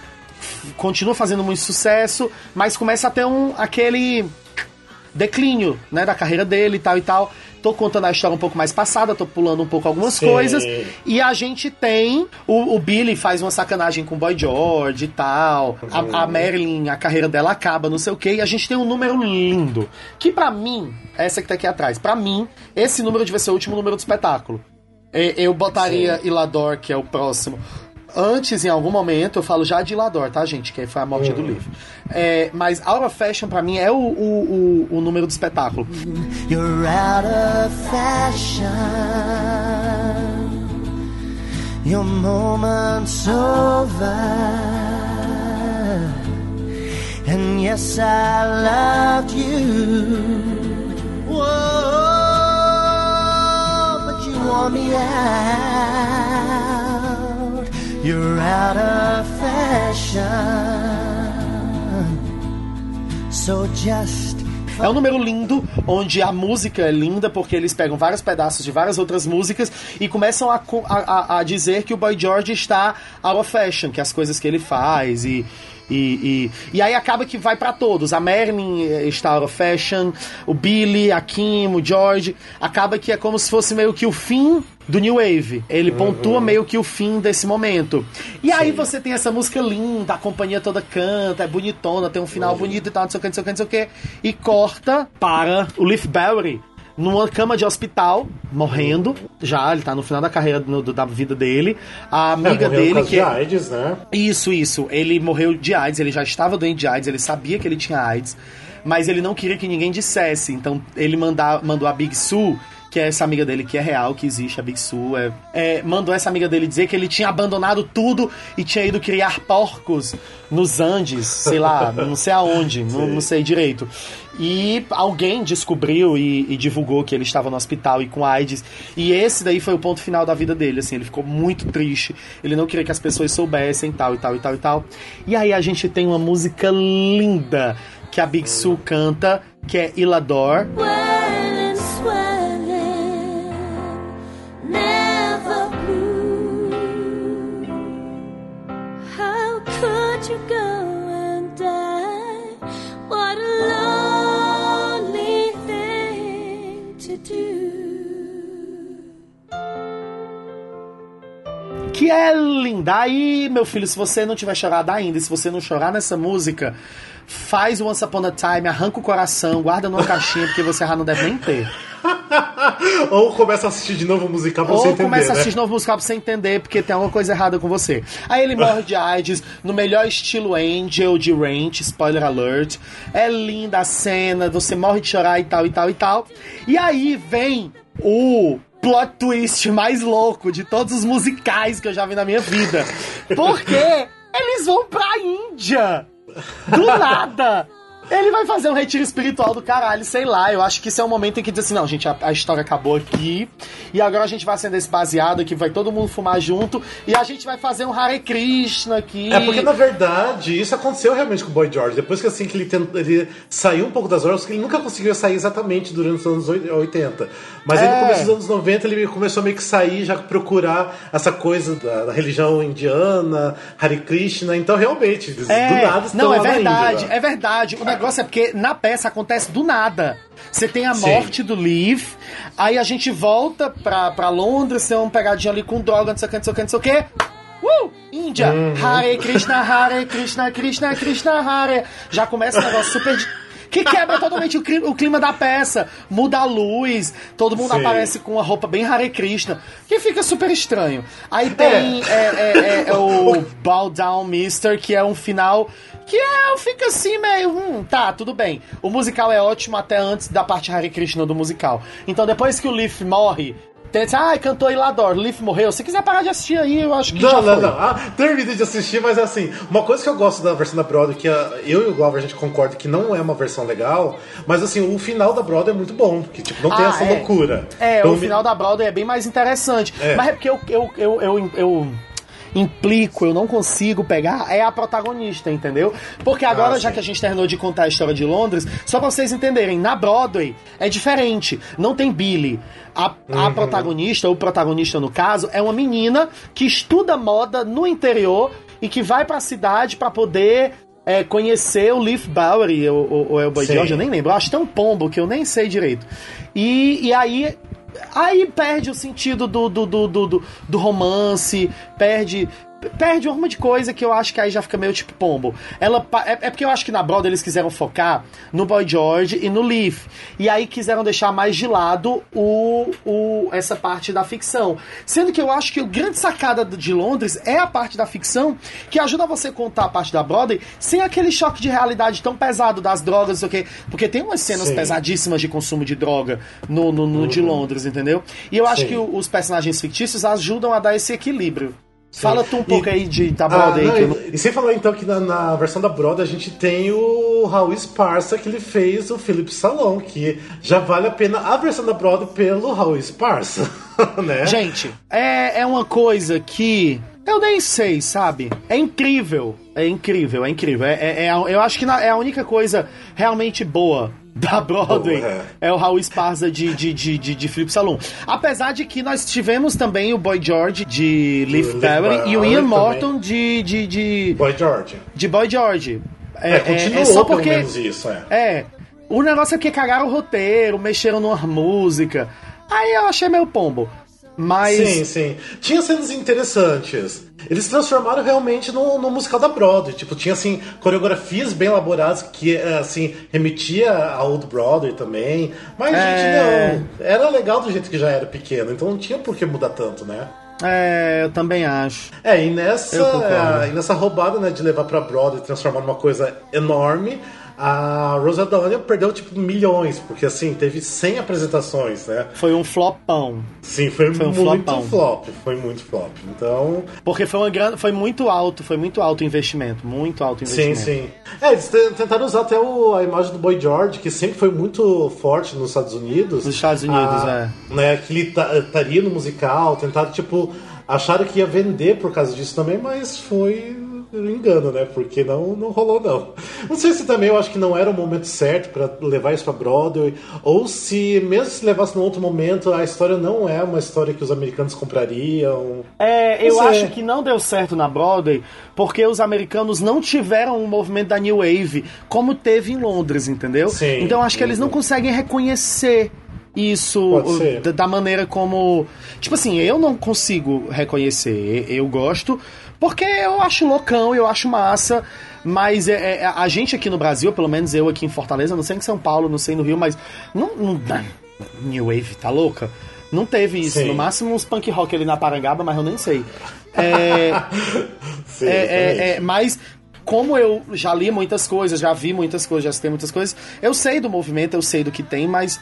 continua fazendo muito sucesso, mas começa a ter um, aquele declínio, né, da carreira dele e tal e tal. Tô contando a história um pouco mais passada, tô pulando um pouco algumas Sim. coisas. E a gente tem. O, o Billy faz uma sacanagem com o Boy George e tal. A, a Marilyn, a carreira dela acaba, não sei o que. E a gente tem um número lindo. Que pra mim, essa que tá aqui atrás, pra mim, esse número devia ser o último número do espetáculo. Eu botaria Ilador, que é o próximo. Antes, em algum momento, eu falo já de Ilador, tá, gente? Que foi a morte do livro. É, mas Out of Fashion, pra mim, é o, o, o, o número do espetáculo. You're out of fashion. Your moment's over. And yes, I loved you. Whoa, but you want me out. You're out of fashion. So just É um número lindo, onde a música é linda, porque eles pegam vários pedaços de várias outras músicas e começam a, a- a dizer que o Boy George está out of fashion, que as coisas que ele faz e. E, e, e aí acaba que vai pra todos. A eh, está out of fashion, o Billy, a Kim, o George. Acaba que é como se fosse meio que o fim do New Wave. Ele pontua meio que o fim desse momento. E aí você tem essa música linda, a companhia toda canta, é bonitona, tem um final bonito e tal, não sei o que, não sei o que, não sei o que. E corta para o Leaf Barry numa cama de hospital, morrendo. Já, ele tá no final da carreira no- do- da vida dele. A amiga É, morreu por dele, que de é- AIDS, né? isso, isso. Ele morreu de AIDS, ele já estava doente de AIDS, ele sabia que ele tinha AIDS, mas ele não queria que ninguém dissesse. Então ele manda, mandou a Big Sue, que é essa amiga dele que é real, que existe, a Big Sue, é, é, mandou essa amiga dele dizer que ele tinha abandonado tudo e tinha ido criar porcos nos Andes, sei lá, não sei aonde, não, não sei direito. E alguém descobriu e, e divulgou que ele estava no hospital e com AIDS. E esse daí foi o ponto final da vida dele, assim, ele ficou muito triste. Ele não queria que as pessoas soubessem, tal e tal e tal e tal. E aí a gente tem uma música linda que a Big Sue canta, que é Ilador. Swelling, que é linda. Aí, meu filho, se você não tiver chorado ainda, se você não chorar nessa música, faz o Once Upon a Time, arranca o coração, guarda numa caixinha, porque você já não deve nem ter. Ou começa a assistir de novo o musical pra você Ou entender, começa a né? assistir novo musical pra você entender, porque tem alguma coisa errada com você. Aí ele morre de AIDS, no melhor estilo Angel de Ranch, spoiler alert. É linda a cena, você morre de chorar e tal, e tal, e tal. E aí vem o plot twist mais louco de todos os musicais que eu já vi na minha vida. Porque eles vão pra Índia! Do nada! Ele vai fazer um retiro espiritual do caralho, sei lá. Eu acho que isso é um momento em que diz assim: não, gente, a, a história acabou aqui. E agora a gente vai acender esse baseado aqui, vai todo mundo fumar junto. E a gente vai fazer um Hare Krishna aqui. É porque, na verdade, isso aconteceu realmente com o Boy George. Depois que assim que ele, tent... ele saiu um pouco das horas, que ele nunca conseguiu sair exatamente durante os anos oi- 80. Mas aí É. no começo dos anos 90 ele começou a meio que sair, já procurar essa coisa da, da religião indiana, Hare Krishna. Então, realmente, eles É, do nada estão não, é verdade, Índia, é verdade. O negócio é porque na peça acontece do nada. Você tem a Sim. morte do Leaf, aí a gente volta pra, pra Londres, tem uma pegadinha ali com droga, não sei o que, não sei o que, não sei o que. Uh! Índia! Uhum. Hare Krishna, Hare Krishna, Krishna, Krishna, Hare. Já começa um negócio super. Que quebra totalmente o clima, o clima da peça. Muda a luz, todo mundo Sim. aparece com uma roupa bem Hare Krishna. Que fica super estranho. Aí tem é, é, é, é o Bow Down Mister, que é um final que é, fica assim meio. Hum, tá, tudo bem. O musical é ótimo até antes da parte Hare Krishna do musical. Então depois que o Leaf morre. Tem ah, cantou Ilador, Leaf morreu. Se quiser parar de assistir aí, eu acho que já Não, não, foi. não. Ah, terminei de assistir, mas assim, uma coisa que eu gosto da versão da Broadway, que eu e o Glover a gente concorda que não é uma versão legal, mas assim, o final da Broadway é muito bom, que tipo, não tem Ah, essa é. loucura. É, Então, o me- final da Broadway é bem mais interessante. É. Mas é porque eu, eu, eu, eu, eu implico, eu não consigo pegar, é a protagonista, entendeu? Porque agora, Ah, já que a gente terminou de contar a história de Londres, só pra vocês entenderem, na Broadway é diferente. Não tem Billy. A, a Uhum. protagonista, ou o protagonista no caso, é uma menina que estuda moda no interior e que vai pra cidade pra poder é, conhecer o Leaf Bowery, ou, ou, ou é o Boy Sim. George, eu nem lembro. Eu acho que tem um pombo que eu nem sei direito. E, e aí. Aí perde o sentido do, do, do, do, do- romance, perde. Perde uma de coisa que eu acho que aí já fica meio tipo pombo. Ela, é, é porque eu acho que na Broadway eles quiseram focar no Boy George e no Leaf. E aí quiseram deixar mais de lado o, o, essa parte da ficção. Sendo que eu acho que o grande sacada de Londres é a parte da ficção que ajuda você a contar a parte da Broadway sem aquele choque de realidade tão pesado das drogas, não sei o quê. Porque tem umas cenas Sim. pesadíssimas de consumo de droga no, no, no de Londres, entendeu? E eu acho Sim. que o- os personagens fictícios ajudam a dar esse equilíbrio. Fala tu um pouco E- aí de, da Ah, Broadway. não, que eu não- e, sem falar então que na, na versão da Broadway a gente tem o Raul Esparza que ele fez o Philip Salon, que já vale a pena a versão da Broadway pelo Raul Esparza, né? Gente, é, é uma coisa que. Eu nem sei, sabe? É incrível. É incrível, é incrível. É, é- é eu acho que na- é a única coisa realmente boa da Broadway Boa, é. é o Raul Esparza de, de, de, de, de Philip Saloon. Apesar de que nós tivemos também o Boy George de Leaf Barry e o Ian. Morton de, de, de, Boy George. de Boy George. É, continuou pelo menos isso, é. É. O negócio é que cagaram o roteiro, mexeram numa música. Aí eu achei meio pombo. Mas. Sim, sim. Tinha cenas interessantes. Eles transformaram realmente no, no musical da Broadway. Tipo, tinha, assim, coreografias bem elaboradas que, eh, assim, remetia a Old Broadway também. Mas, É. gente, não. Era legal do jeito que já era pequeno. Então não tinha por que mudar tanto, né? É, eu também acho. É, e nessa, concordo. e nessa roubada, né, de levar pra Broadway e transformar numa coisa enorme, a Rosa Donnelly perdeu, tipo, milhões. Porque, assim, teve 100 apresentações, né? Foi um flopão. Sim, foi, Foi um muito flopão. flop. Foi muito flop. Então, Porque foi uma grande. Foi muito alto, foi muito alto o investimento. Muito alto o Sim, investimento. sim. É, eles te- tentaram usar até o- a imagem do Boy George, que sempre foi muito forte nos Estados Unidos. Nos Estados Unidos, Ah, Né, que ele ta- estaria no musical, tentaram, tipo, acharam que ia vender por causa disso também, mas foi engano, né? Porque não, não rolou, não. Não sei se também eu acho que não era o momento certo pra levar isso pra Broadway, ou se, mesmo se levasse num outro momento, a história não é uma história que os americanos comprariam. É, eu acho que não deu certo na Broadway porque os americanos não tiveram um movimento da New Wave como teve em Londres, entendeu? Sim. Então acho que eles não conseguem reconhecer isso da maneira como. Tipo assim, eu não consigo reconhecer. Eu gosto porque eu acho loucão, eu acho massa. Mas é, é, a gente aqui no Brasil, pelo menos eu aqui em Fortaleza, não sei em São Paulo, não sei no Rio, mas. Não, não, New Wave, tá louca? Não teve isso. Sim. No máximo uns punk rock ali na Parangaba, mas eu nem sei. É, Sim, é, é, é, mas como eu já li muitas coisas, já vi muitas coisas, já assisti muitas coisas, eu sei do movimento, eu sei do que tem, mas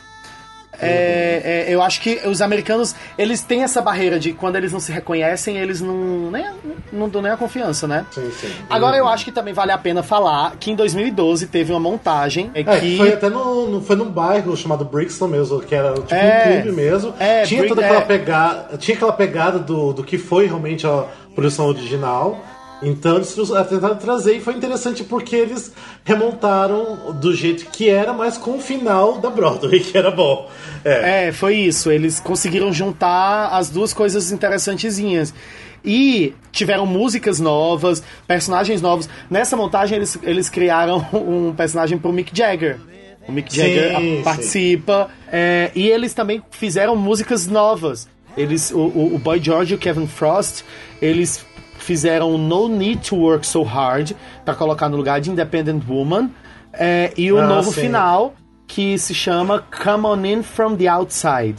é, é, eu acho que os americanos eles têm essa barreira de quando eles não se reconhecem, eles não nem, não dão nem a confiança, né? Sim, sim. Agora eu acho que também vale a pena falar que em 2012 teve uma montagem é, É, que foi até no, no- foi num bairro chamado Brixton mesmo, que era tipo É. um clube mesmo. É, tinha toda aquela é. pegada. Tinha aquela pegada do, do que foi realmente a produção original. Então eles trou- tentaram trazer e foi interessante porque eles remontaram do jeito que era, mas com o final da Broadway, que era bom. É. É, foi isso. Eles conseguiram juntar as duas coisas interessantezinhas. E tiveram músicas novas, personagens novos. Nessa montagem, eles, eles criaram um personagem pro Mick Jagger. O Mick Sim, Jagger sim. participa. é, e eles também fizeram músicas novas. Eles, o, o, o Boy George e o Kevin Frost, eles fizeram No Need to Work So Hard para colocar no lugar de Independent Woman. é, e o Ah, novo sim. final, que se chama Come On In From The Outside.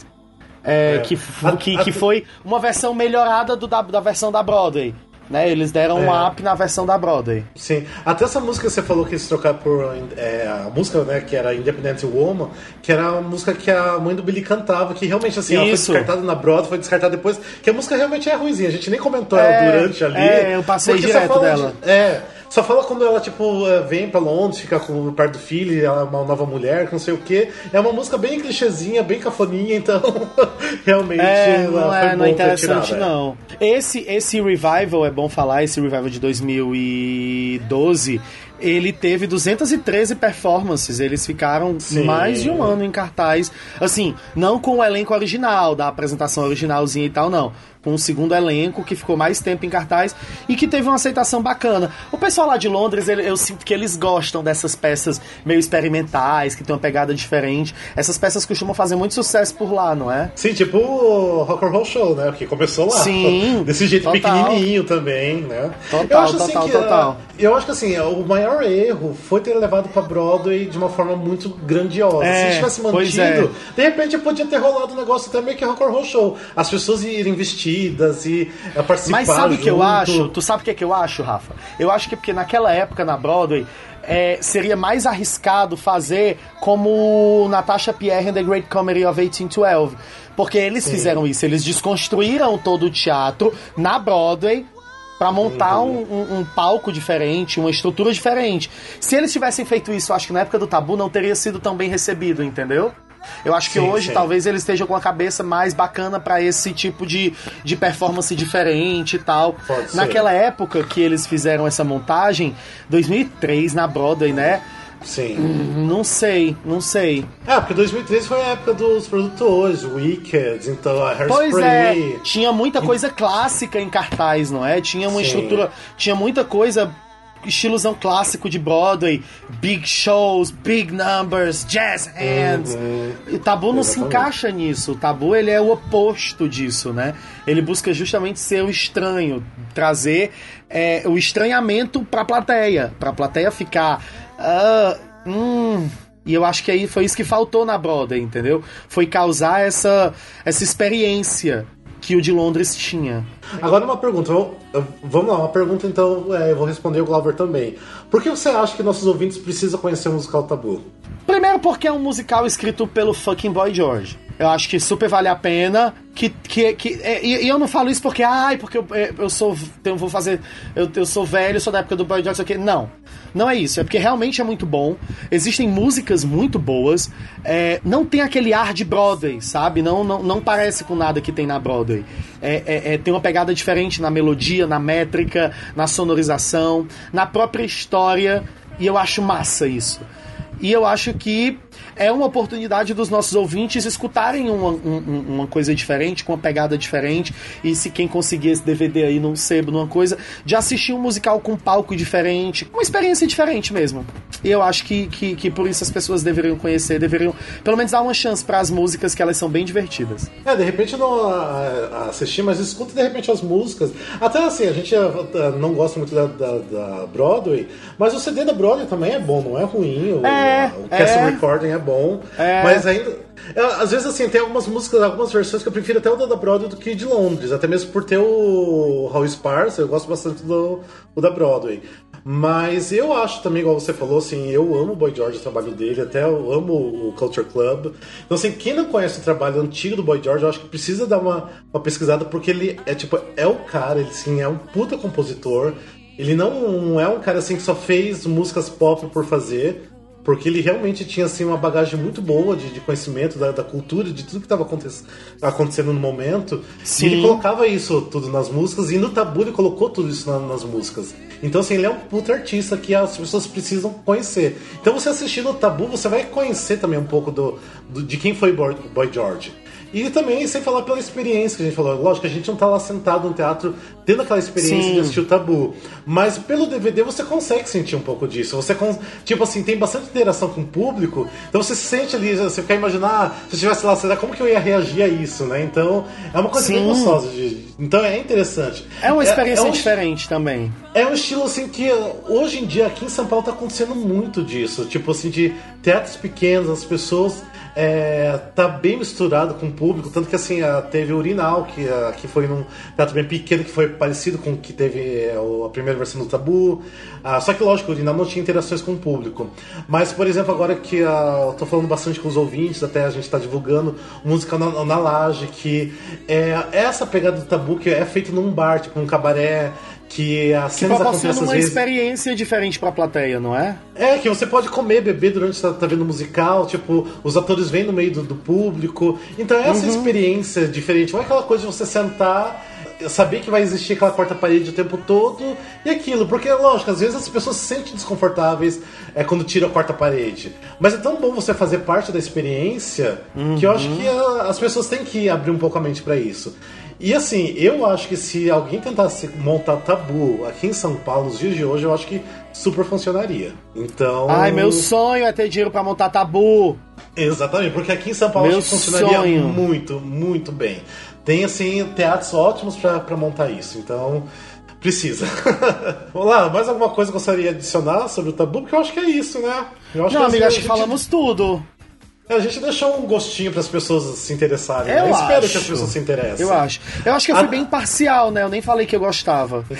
É, É. Que, que, que foi uma versão melhorada do, da, da versão da Broadway. Né? Eles deram um É. up na versão da Broadway. Sim, até essa música que você falou que eles trocaram por é, a música, né, que era Independent Woman, que era a música que a mãe do Billy cantava, que realmente assim, ela foi Isso. descartada na Broadway, foi descartada depois, que a música realmente é ruimzinha, a gente nem comentou É, ela durante ali. é, eu passei direto dela. de- é, só fala quando ela, tipo, é, vem pra Londres, fica com, perto do filho, ela é uma nova mulher, não sei o quê. É uma música bem clichêzinha, bem cafoninha, então realmente É, ela não é, bom não é ter interessante, tirado, é. não. Esse, esse revival, é bom falar, esse revival de 2012, ele teve 213 performances. Eles ficaram Sim. mais de um ano em cartaz. Assim, não com o elenco original, da apresentação originalzinha e tal, não. Com o segundo elenco, que ficou mais tempo em cartaz e que teve uma aceitação bacana. O pessoal lá de Londres, ele- eu sinto que eles gostam dessas peças meio experimentais, que tem uma pegada diferente. Essas peças costumam fazer muito sucesso por lá, não é? Sim, tipo o Rock and Roll Show, né? Que começou lá. Sim, Desse jeito total. pequenininho também, né? Total, eu acho, assim, total, que, total. ah, Eu acho que assim, o maior erro foi ter levado pra Broadway de uma forma muito grandiosa. É, Se tivesse mantido, é. de repente podia ter rolado um negócio até meio que Rock and Roll Show. As pessoas irem e eh, participar Mas sabe o que eu acho? Tu sabe o que, é que eu acho, Rafa? Eu acho que porque naquela época na Broadway é, seria mais arriscado fazer como Natasha Pierre in The Great Comedy of 1812. Porque eles fizeram isso, eles desconstruíram todo o teatro na Broadway pra montar Uhum. um, um- um palco diferente, uma estrutura diferente. Se eles tivessem feito isso, acho que na época do Tabu não teria sido tão bem recebido, entendeu? Eu acho que Sim, hoje sim. talvez eles estejam com a cabeça mais bacana pra esse tipo de, de performance diferente e tal. Pode ser. Naquela época que eles fizeram essa montagem, 2003 na Broadway, né? Sim. Não sei, não sei. É, porque 2013 foi a época dos produtores, Wicked, então a Pois Hairspray. é, tinha muita coisa clássica em cartaz, não é? Tinha uma Sim. estrutura, tinha muita coisa estilosão clássico de Broadway, big shows, big numbers, jazz hands. E o Tabu não se encaixa nisso. O Tabu ele é o oposto disso, né? Ele busca justamente ser o estranho, trazer é, o estranhamento pra plateia, pra plateia ficar ah, hum, e eu acho que aí foi isso que faltou na Broadway, entendeu? Foi causar essa, essa experiência que o de Londres tinha. Agora uma pergunta, vamos- lá, uma pergunta então, é, eu vou responder o Glauber também. Por que você acha que nossos ouvintes precisam conhecer o musical Tabu? Primeiro porque é um musical escrito pelo fucking Boy George. Eu acho que super vale a pena. Que, que, que, é, e, e eu não falo isso porque, ai, porque eu, é, eu sou. Eu vou fazer. Eu, eu sou velho, sou da época do Boy George. Não. Não é isso. É porque realmente é muito bom. Existem músicas muito boas. É, não tem aquele ar de Broadway, sabe? Não, não, não parece com nada que tem na Broadway. É, é- é- tem uma pegada diferente na melodia, na métrica, na sonorização, na própria história. E eu acho massa isso. E eu acho que é uma oportunidade dos nossos ouvintes escutarem uma, um- um- uma coisa diferente, com uma pegada diferente. E se quem conseguir esse DVD aí num sebo, numa coisa, de assistir um musical com um palco diferente, uma experiência diferente mesmo. E eu acho que, que, que por isso as pessoas deveriam conhecer, deveriam pelo menos dar uma chance para as músicas, que elas são bem divertidas. É, de repente não ah, assistir, mas escuta de repente as músicas. Até assim, a gente ah, ah, não gosta muito da, da- da Broadway, mas o CD da Broadway também é bom, não é ruim. O, É, o Castle é. Recording é bom. É. Mas ainda. Às vezes, assim, tem algumas músicas, algumas versões que eu prefiro até o da Broadway do que de Londres. Até mesmo por ter o Raul Sparcer, eu gosto bastante do da Broadway. Mas eu acho também, igual você falou, assim, eu amo o Boy George, o trabalho dele, até eu amo o Culture Club. Então, assim, quem não conhece o trabalho antigo do Boy George, eu acho que precisa dar uma, uma pesquisada, porque ele é tipo, é o cara, ele sim, é um puta compositor. Ele não é um cara assim que só fez músicas pop por fazer. Porque ele realmente tinha assim, uma bagagem muito boa de, de conhecimento da, da cultura, de tudo que estava acontecendo no momento. Sim. E ele colocava isso tudo nas músicas, e no tabu ele colocou tudo isso na- nas músicas. Então, assim, ele é um puta artista que as pessoas precisam conhecer. Então, você assistindo o tabu, você vai conhecer também um pouco do, do- de quem foi Boy, Boy George. E também, sem falar pela experiência que a gente falou. Lógico, a gente não tá lá sentado no teatro tendo aquela experiência Sim. de assistir o tabu. Mas pelo DVD você consegue sentir um pouco disso. Você, tipo assim, tem bastante interação com o público. Então você se sente ali, você fica imaginando, ah, se eu estivesse lá, será como que eu ia reagir a isso, né? Então, é uma coisa bem Sim. gostosa. De, então é interessante. É uma experiência é um- diferente também. é um estilo assim que hoje em dia aqui em São Paulo tá acontecendo muito disso. Tipo assim, de teatros pequenos, as pessoas é, tá bem misturado com o público. Tanto que assim, a- teve o Urinal, que, a- que foi num teatro bem pequeno, que foi parecido com o que teve é, a primeira versão do Tabu. Ah, só que lógico, o Urinal não tinha interações com o público. Mas, por exemplo, agora que ah, eu tô falando bastante com os ouvintes, até a gente tá divulgando música na, na laje, que é essa pegada do Tabu que é feito num bar, tipo um cabaré, que as Que cenas acontecem proporciona às uma vezes. experiência diferente pra plateia, não é? É, que você pode comer, beber durante que você tá vendo o musical, tipo, os atores vêm no meio do, do público. Então é essa experiência diferente. Não é aquela coisa de você sentar, saber que vai existir aquela quarta parede o tempo todo e aquilo. Porque, lógico, às vezes as pessoas se sentem desconfortáveis é, quando tira a quarta parede. Mas é tão bom você fazer parte da experiência que eu acho que ah, as pessoas têm que abrir um pouco a mente pra isso. E assim, eu acho que se alguém tentasse montar tabu aqui em São Paulo nos dias de hoje, eu acho que super funcionaria. Então. Ai, meu sonho é ter dinheiro pra montar tabu. Exatamente, porque aqui em São Paulo Meu acho que funcionaria sonho. muito, muito bem. Tem assim, teatros ótimos pra pra montar isso, então. Precisa. Vamos lá, mais alguma coisa que eu gostaria de adicionar sobre o tabu? Porque eu acho que é isso, né? Eu acho Não, que amigo, assim, acho que gente- falamos tudo. A gente deixou um gostinho para as pessoas se interessarem. Eu né? espero acho. que as pessoas se interessem. Eu acho. Eu acho que eu fui Ah, bem parcial, né? Eu nem falei que eu gostava.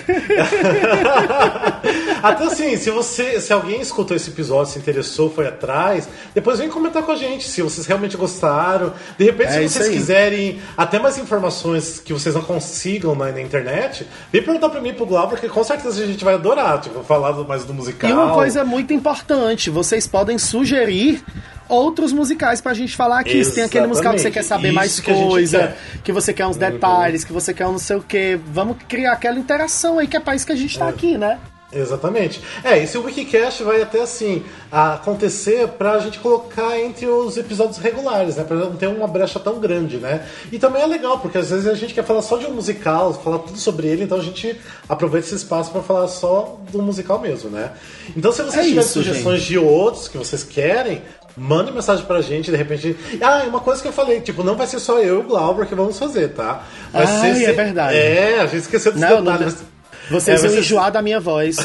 Até assim, se você, se alguém escutou esse episódio, se interessou, foi atrás, depois vem comentar com a gente se vocês realmente gostaram. De repente, É se vocês aí. quiserem até mais informações que vocês não consigam na, na internet, vem perguntar pra mim e pro Glauber, que com certeza a gente vai adorar, tipo, falar mais do musical. E uma coisa muito importante, vocês podem sugerir outros musicais pra gente falar aqui. Se tem aquele musical que você quer saber Exatamente. mais Isso que a coisa, quer. que você quer uns detalhes, que você quer um não sei o quê. Vamos criar aquela interação aí, que é pra isso que a gente tá aqui, né? Exatamente. É, esse Wikicast vai até assim acontecer pra gente colocar entre os episódios regulares, né? Pra não ter uma brecha tão grande, né? E também é legal, porque às vezes a gente quer falar só de um musical, falar tudo sobre ele, então a gente aproveita esse espaço pra falar só do musical mesmo, né? Então se vocês É tiverem isso, sugestões gente. de outros que vocês querem, Manda mensagem pra gente, de repente. Ah, e uma coisa que eu falei, tipo, não vai ser só eu e o Glauber que vamos fazer, tá? Vai Ai, ser é verdade. É, a gente esqueceu dos Não, não, detalhes. Vocês É, vão ser- enjoar da minha voz.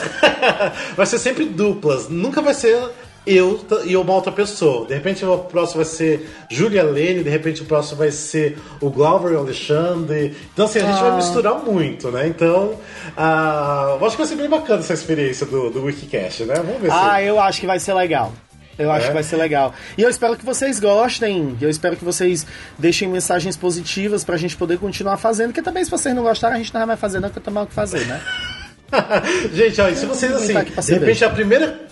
vai ser sempre duplas. Nunca vai ser eu e uma outra pessoa. De repente o próximo vai ser Julia Lene, de repente o próximo vai ser o Glauber e o Alexandre. Então assim, a gente vai misturar muito, né? Então, ah, eu acho que vai ser bem bacana essa experiência do, do Wikicast, né? Vamos ver Ah, se. eu acho que vai ser legal. Eu acho É? que vai ser legal. E eu espero que vocês gostem. Eu espero que vocês deixem mensagens positivas pra gente poder continuar fazendo. Que também, se vocês não gostarem, a gente não vai fazer, não, porque tem mal o que fazer, né? gente, e se vocês assim, de repente cerveja. a primeira.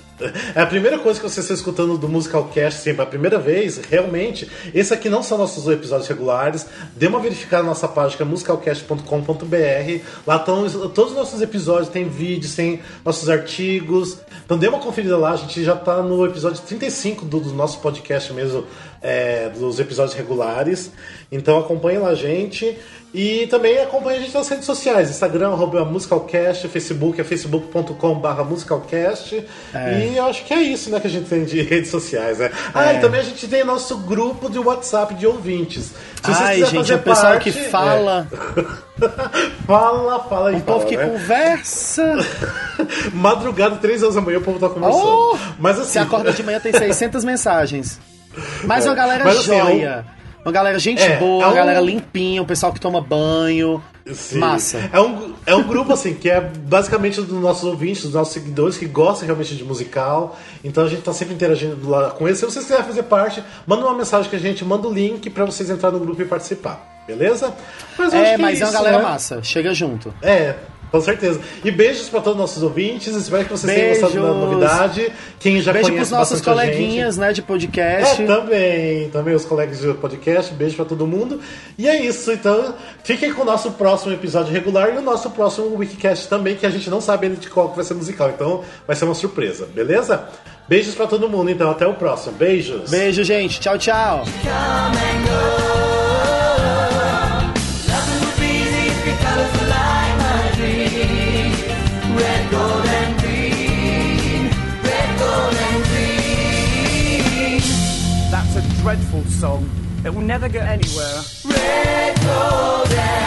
É a primeira coisa que você está escutando do Musicalcast, assim, pela primeira vez, realmente, esse aqui não são nossos episódios regulares. Dê uma verificada na nossa página, é musicalcast.com.br. Lá estão todos os nossos episódios, tem vídeos, tem nossos artigos. Então dê uma conferida lá, a gente já está no episódio 35 do, do nosso podcast mesmo, é, dos episódios regulares. Então acompanhe lá a gente. E também acompanhe a gente nas redes sociais, Instagram, arroba Musicalcast, Facebook é facebook.com barra Musicalcast. E eu acho que é isso né, que a gente tem de redes sociais, né? Ah, É. e também a gente tem nosso grupo de WhatsApp de ouvintes. Se vocês Ai, gente, fazer é o pessoal parte, que fala. é. fala, fala e O fala, povo que né? conversa. Madrugada, 3 horas da manhã, o povo tá conversando. Oh! Mas assim. Se acorda de manhã, tem 600 mensagens. Mas uma galera Mas, assim, é joia. Uma galera gente É, boa, é uma um- galera limpinha, o pessoal que toma banho. Sim. Massa. É um, é um grupo, assim, que é basicamente dos nossos ouvintes, dos nossos seguidores que gostam realmente de musical. Então a gente tá sempre interagindo lá com eles. Se vocês quiserem fazer parte, manda uma mensagem que a gente manda o link pra vocês entrarem no grupo e participar. Beleza? Mas É, que mas é uma isso, galera né? massa. Chega junto. É, com certeza. E beijos pra todos os nossos ouvintes. Espero que vocês tenham gostado da Beijos. novidade. Quem já Beijo conhece pros nossos coleguinhas, né, de podcast. É, também, também os colegas de podcast, beijo pra todo mundo. E é isso, então fiquem com o nosso próximo episódio regular e o nosso próximo Wikicast também, que a gente não sabe ainda de qual que vai ser musical, então vai ser uma surpresa, beleza? Beijos pra todo mundo, então até o próximo. Beijos. Beijo, gente. Tchau, tchau. Dreadful song. It will never get anywhere. Red, gold,